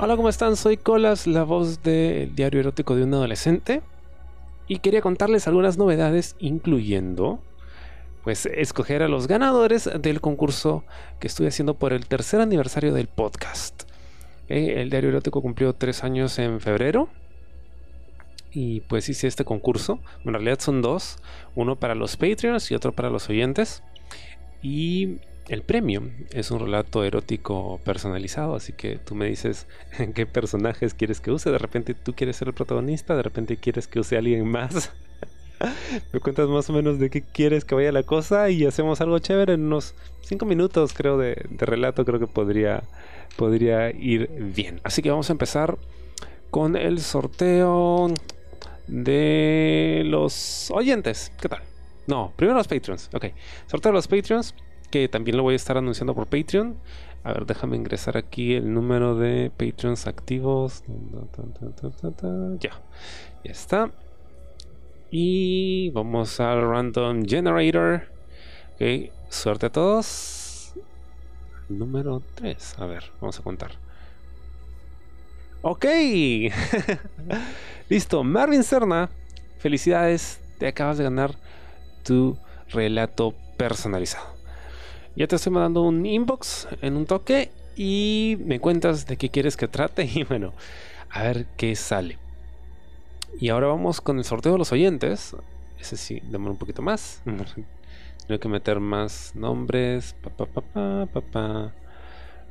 Hola, ¿cómo están? Soy Colas, la voz del diario erótico de un adolescente. Y quería contarles algunas novedades, incluyendo, pues, escoger a los ganadores del concurso que estoy haciendo por el tercer aniversario del podcast. Eh, el diario erótico cumplió tres años en febrero. Y pues hice este concurso. En realidad son dos. Uno para los Patreons y otro para los oyentes. Y el premio es un relato erótico personalizado, así que tú me dices qué personajes quieres que use. De repente tú quieres ser el protagonista, de repente quieres que use a alguien más. me cuentas más o menos de qué quieres que vaya la cosa y hacemos algo chévere en unos 5 minutos, creo, de, de, relato. Creo que podría, podría ir bien. Así que vamos a empezar con el sorteo de los oyentes. ¿Qué tal? No, primero los Patreons. Ok, sorteo de los Patreons que también lo voy a estar anunciando por Patreon. A ver, déjame ingresar aquí el número de Patreons activos. Ya, ya está. Y vamos al Random Generator. Ok, suerte a todos. Número 3. A ver, vamos a contar. Ok. Listo. Marvin Serna. Felicidades. Te acabas de ganar tu relato personalizado. Ya te estoy mandando un inbox en un toque y me cuentas de qué quieres que trate y bueno, a ver qué sale. Y ahora vamos con el sorteo de los oyentes. Ese sí, demora un poquito más. Tengo que meter más nombres. Pa, pa, pa,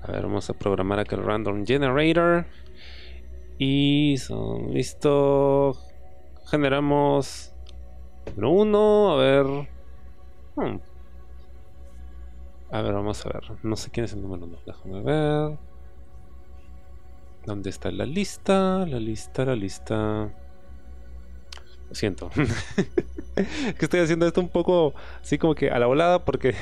a ver, vamos a programar acá el random generator. Y listo. Generamos uno. A ver. Hmm, a ver, vamos a ver. No sé quién es el número 2. Déjame ver. ¿Dónde está la lista? La lista, la lista. Lo siento. que estoy haciendo esto un poco así como que a la volada porque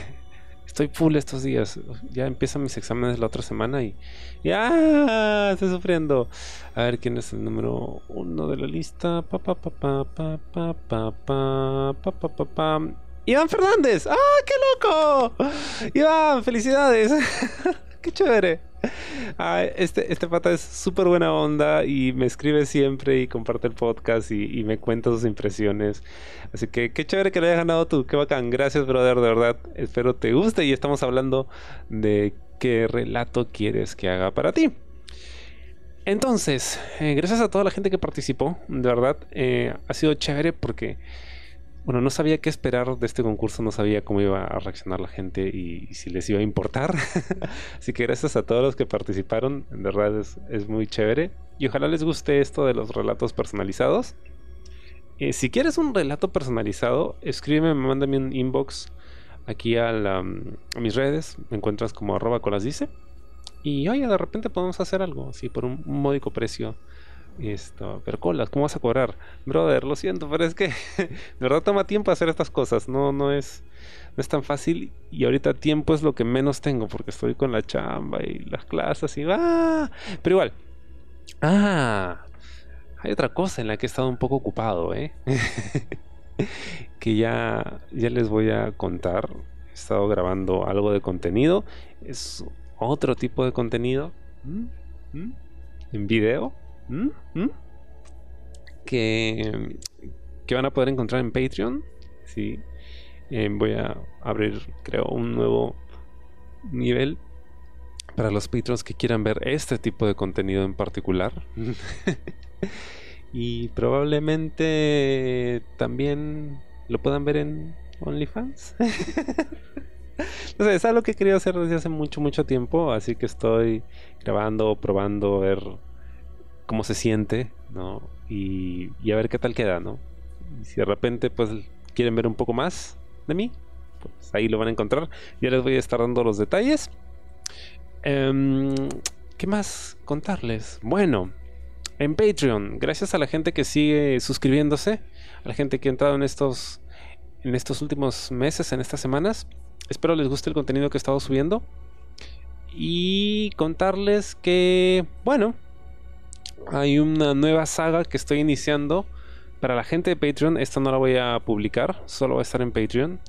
estoy full estos días. Ya empiezan mis exámenes la otra semana y. ¡Ya! Estoy sufriendo. A ver quién es el número uno de la lista. Pa pa pa pa pa pa pa pa pa pa pa Iván Fernández. ¡Ah, qué loco! Iván, felicidades. qué chévere. Este, este pata es súper buena onda y me escribe siempre y comparte el podcast y, me cuenta sus impresiones. Así que qué chévere que le hayas ganado tú. Qué bacán. Gracias, brother, de verdad. Espero te guste y estamos hablando de qué relato quieres que haga para ti. Entonces, eh, gracias a toda la gente que participó. De verdad, eh, ha sido chévere porque bueno, no sabía qué esperar de este concurso, no sabía cómo iba a reaccionar la gente y, si les iba a importar. Así que gracias a todos los que participaron, en verdad es, muy chévere. Y ojalá les guste esto de los relatos personalizados. Eh, si quieres un relato personalizado, escríbeme, mándame un inbox aquí a, mis redes. Me encuentras como arroba dice. Y oye, de repente podemos hacer algo así por un módico precio esto, pero colas, ¿cómo vas a cobrar? Brother, lo siento, pero es que de verdad toma tiempo hacer estas cosas. No, no es, no es tan fácil. Y ahorita tiempo es lo que menos tengo porque estoy con la chamba y las clases y ¡ah! Pero igual. Ah, hay otra cosa en la que he estado un poco ocupado, ¿eh? que ya, ya les voy a contar. He estado grabando algo de contenido. Es otro tipo de contenido. ¿Mm? ¿Mm? En video ¿Mm? ¿Mm? Que, van a poder encontrar en Patreon. Sí. Eh, voy a abrir, creo, un nuevo nivel para los patrons que quieran ver este tipo de contenido en particular. y probablemente también lo puedan ver en OnlyFans. no sé, es algo que quería hacer desde hace mucho, mucho tiempo. Así que estoy grabando, probando, ver cómo se siente, ¿no? Y, a ver qué tal queda, ¿no? Y si de repente pues quieren ver un poco más de mí, pues ahí lo van a encontrar. Ya les voy a estar dando los detalles. Em, ¿Qué más contarles? Bueno, en Patreon, gracias a la gente que sigue suscribiéndose, a la gente que ha entrado en estos, en estos últimos meses, en estas semanas. Espero les guste el contenido que he estado subiendo. Y contarles que, bueno, hay una nueva saga que estoy iniciando. Para la gente de Patreon, esta no la voy a publicar, solo va a estar en Patreon.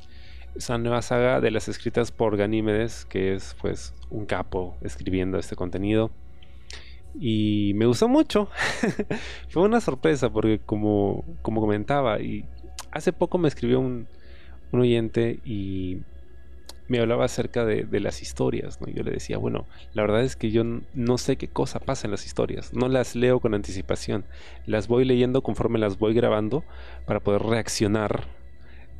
Es una nueva saga de las escritas por Ganímedes, que es pues un capo escribiendo este contenido. Y me gustó mucho. Fue una sorpresa porque como, como comentaba, y hace poco me escribió un, un oyente y me hablaba acerca de, las historias, ¿no? Yo le decía, bueno, la verdad es que yo no sé qué cosa pasa en las historias, no las leo con anticipación, las voy leyendo conforme las voy grabando para poder reaccionar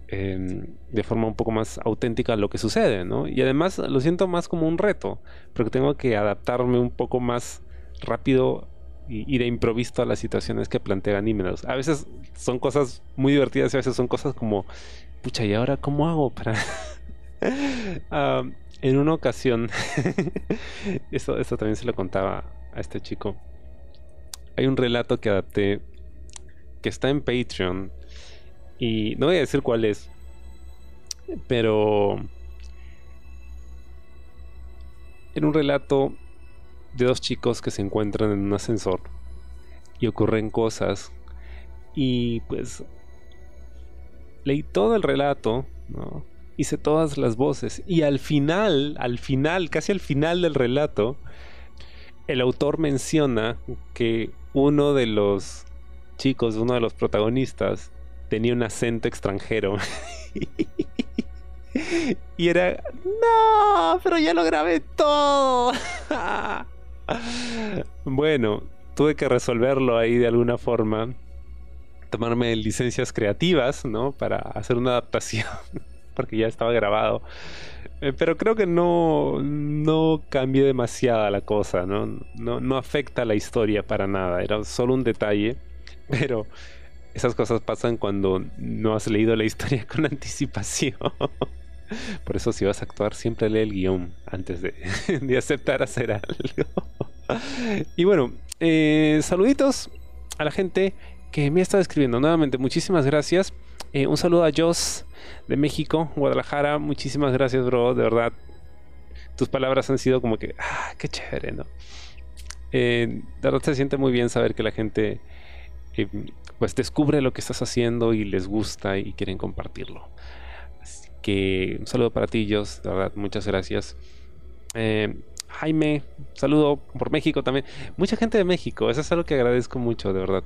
em, de forma un poco más auténtica a lo que sucede, ¿no? Y además lo siento más como un reto, porque tengo que adaptarme un poco más rápido y, de improviso a las situaciones que plantea Anímedos. A veces son cosas muy divertidas y a veces son cosas como, pucha, ¿y ahora cómo hago para en una ocasión, eso, también se lo contaba a este chico. Hay un relato que adapté que está en Patreon y no voy a decir cuál es, pero en un relato de dos chicos que se encuentran en un ascensor y ocurren cosas y pues leí todo el relato, ¿no? Hice todas las voces. Y al final, al final, casi al final del relato, el autor menciona que uno de los chicos, uno de los protagonistas, tenía un acento extranjero. y era, no, pero ya lo grabé todo. bueno, tuve que resolverlo ahí de alguna forma. Tomarme licencias creativas, ¿no? Para hacer una adaptación porque ya estaba grabado. Eh, pero creo que no, no demasiada la cosa, ¿no? ¿no? No afecta la historia para nada, era solo un detalle, pero esas cosas pasan cuando no has leído la historia con anticipación. Por eso si vas a actuar, siempre lee el guion antes de, de aceptar hacer algo. Y bueno, eh, saluditos a la gente que me estado escribiendo. Nuevamente, muchísimas gracias. Eh, un saludo a Joss de México, Guadalajara. Muchísimas gracias, bro. De verdad, tus palabras han sido como que, ah, qué chévere, ¿no? Eh, de verdad se siente muy bien saber que la gente eh, pues descubre lo que estás haciendo y les gusta y quieren compartirlo. Así que un saludo para ti, Joss. De verdad, muchas gracias. Jaime, saludo por México también. Mucha gente de México, eso es algo que agradezco mucho, de verdad.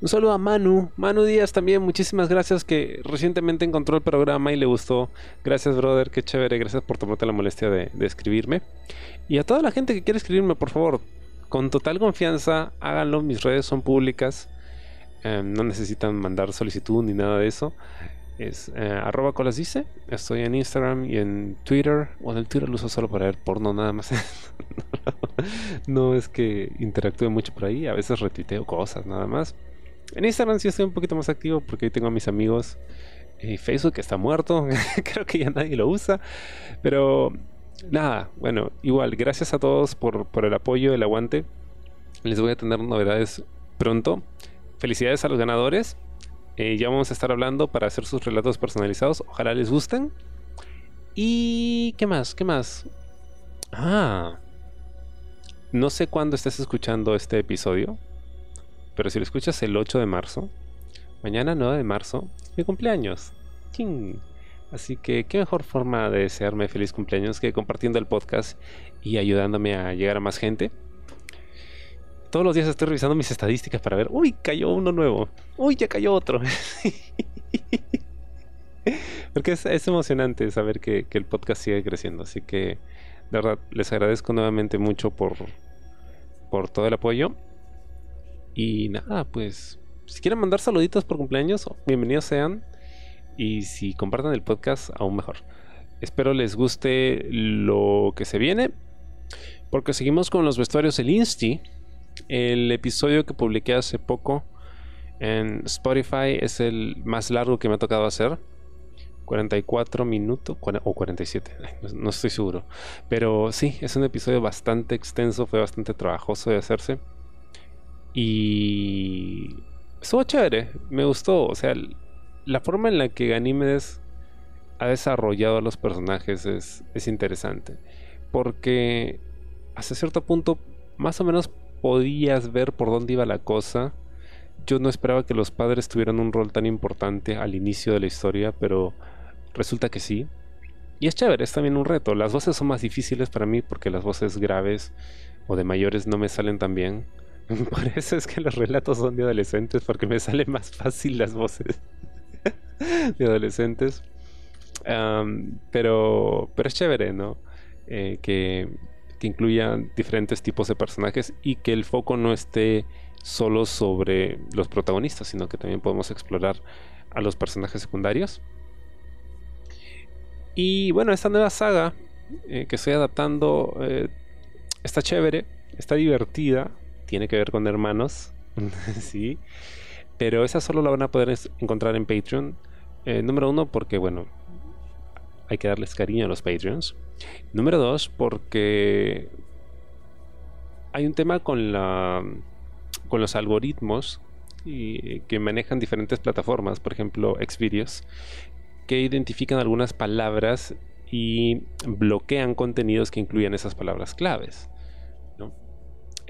Un saludo a Manu, Manu Díaz también, muchísimas gracias que recientemente encontró el programa y le gustó. Gracias, brother, qué chévere, gracias por tomarte la molestia de, escribirme. Y a toda la gente que quiere escribirme, por favor, con total confianza, háganlo, mis redes son públicas. Em, no necesitan mandar solicitud ni nada de eso. Es eh, arroba colas dice. Estoy en Instagram y en Twitter. O en el Twitter lo uso solo para ver porno nada más. no es que interactúe mucho por ahí. A veces retuiteo cosas nada más. En Instagram sí estoy un poquito más activo porque ahí tengo a mis amigos. Eh, Facebook está muerto, creo que ya nadie lo usa. Pero nada, bueno, igual, gracias a todos por, el apoyo, el aguante. Les voy a tener novedades pronto. Felicidades a los ganadores. Eh, ya vamos a estar hablando para hacer sus relatos personalizados. Ojalá les gusten. ¿Y qué más? ¿Qué más? Ah. No sé cuándo estés escuchando este episodio. Pero si lo escuchas el 8 de marzo, mañana 9 de marzo, mi cumpleaños. Así que qué mejor forma de desearme feliz cumpleaños que compartiendo el podcast y ayudándome a llegar a más gente. Todos los días estoy revisando mis estadísticas para ver, uy, cayó uno nuevo, uy, ya cayó otro. Porque es, emocionante saber que, que, el podcast sigue creciendo. Así que, de verdad, les agradezco nuevamente mucho por, por todo el apoyo. Y nada, pues si quieren mandar saluditos por cumpleaños, bienvenidos sean. Y si compartan el podcast, aún mejor. Espero les guste lo que se viene. Porque seguimos con los vestuarios del Insti. El episodio que publiqué hace poco en Spotify es el más largo que me ha tocado hacer. 44 minutos o 47, no estoy seguro. Pero sí, es un episodio bastante extenso, fue bastante trabajoso de hacerse. Y estuvo chévere, me gustó. O sea, la forma en la que Ganímedes ha desarrollado a los personajes es, es interesante. Porque hasta cierto punto, más o menos podías ver por dónde iba la cosa. Yo no esperaba que los padres tuvieran un rol tan importante al inicio de la historia, pero resulta que sí. Y es chévere, es también un reto. Las voces son más difíciles para mí porque las voces graves o de mayores no me salen tan bien. Por eso es que los relatos son de adolescentes, porque me salen más fácil las voces de adolescentes. pero, pero es chévere, ¿no? Eh, que, que incluyan diferentes tipos de personajes y que el foco no esté solo sobre los protagonistas, sino que también podemos explorar a los personajes secundarios. Y bueno, esta nueva saga eh, que estoy adaptando eh, está chévere, está divertida, tiene que ver con hermanos, sí, pero esa solo la van a poder encontrar en Patreon. Eh, número uno, porque bueno, hay que darles cariño a los Patreons. Número dos, porque hay un tema con la con los algoritmos que manejan diferentes plataformas, por ejemplo, Xvideos, que identifican algunas palabras y bloquean contenidos que incluyan esas palabras claves.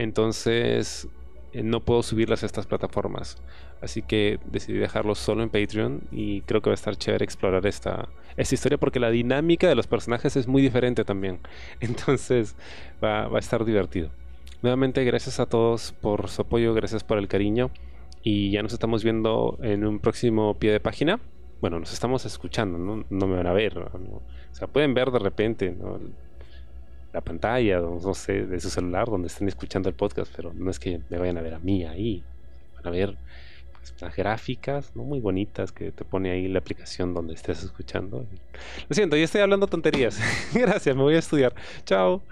Entonces, eh, no puedo subirlas a estas plataformas. Así que decidí dejarlo solo en Patreon y creo que va a estar chévere explorar esta, esta historia porque la dinámica de los personajes es muy diferente también. Entonces va, a estar divertido. Nuevamente, gracias a todos por su apoyo, gracias por el cariño. Y ya nos estamos viendo en un próximo pie de página. Bueno, nos estamos escuchando, no, no me van a ver. O sea, pueden ver de repente la pantalla, no sé, de su celular donde estén escuchando el podcast, pero no es que me vayan a ver a mí ahí. Van a ver pues, las gráficas ¿no? muy bonitas que te pone ahí la aplicación donde estés escuchando. Lo siento, ya estoy hablando tonterías. Gracias, me voy a estudiar. Chao.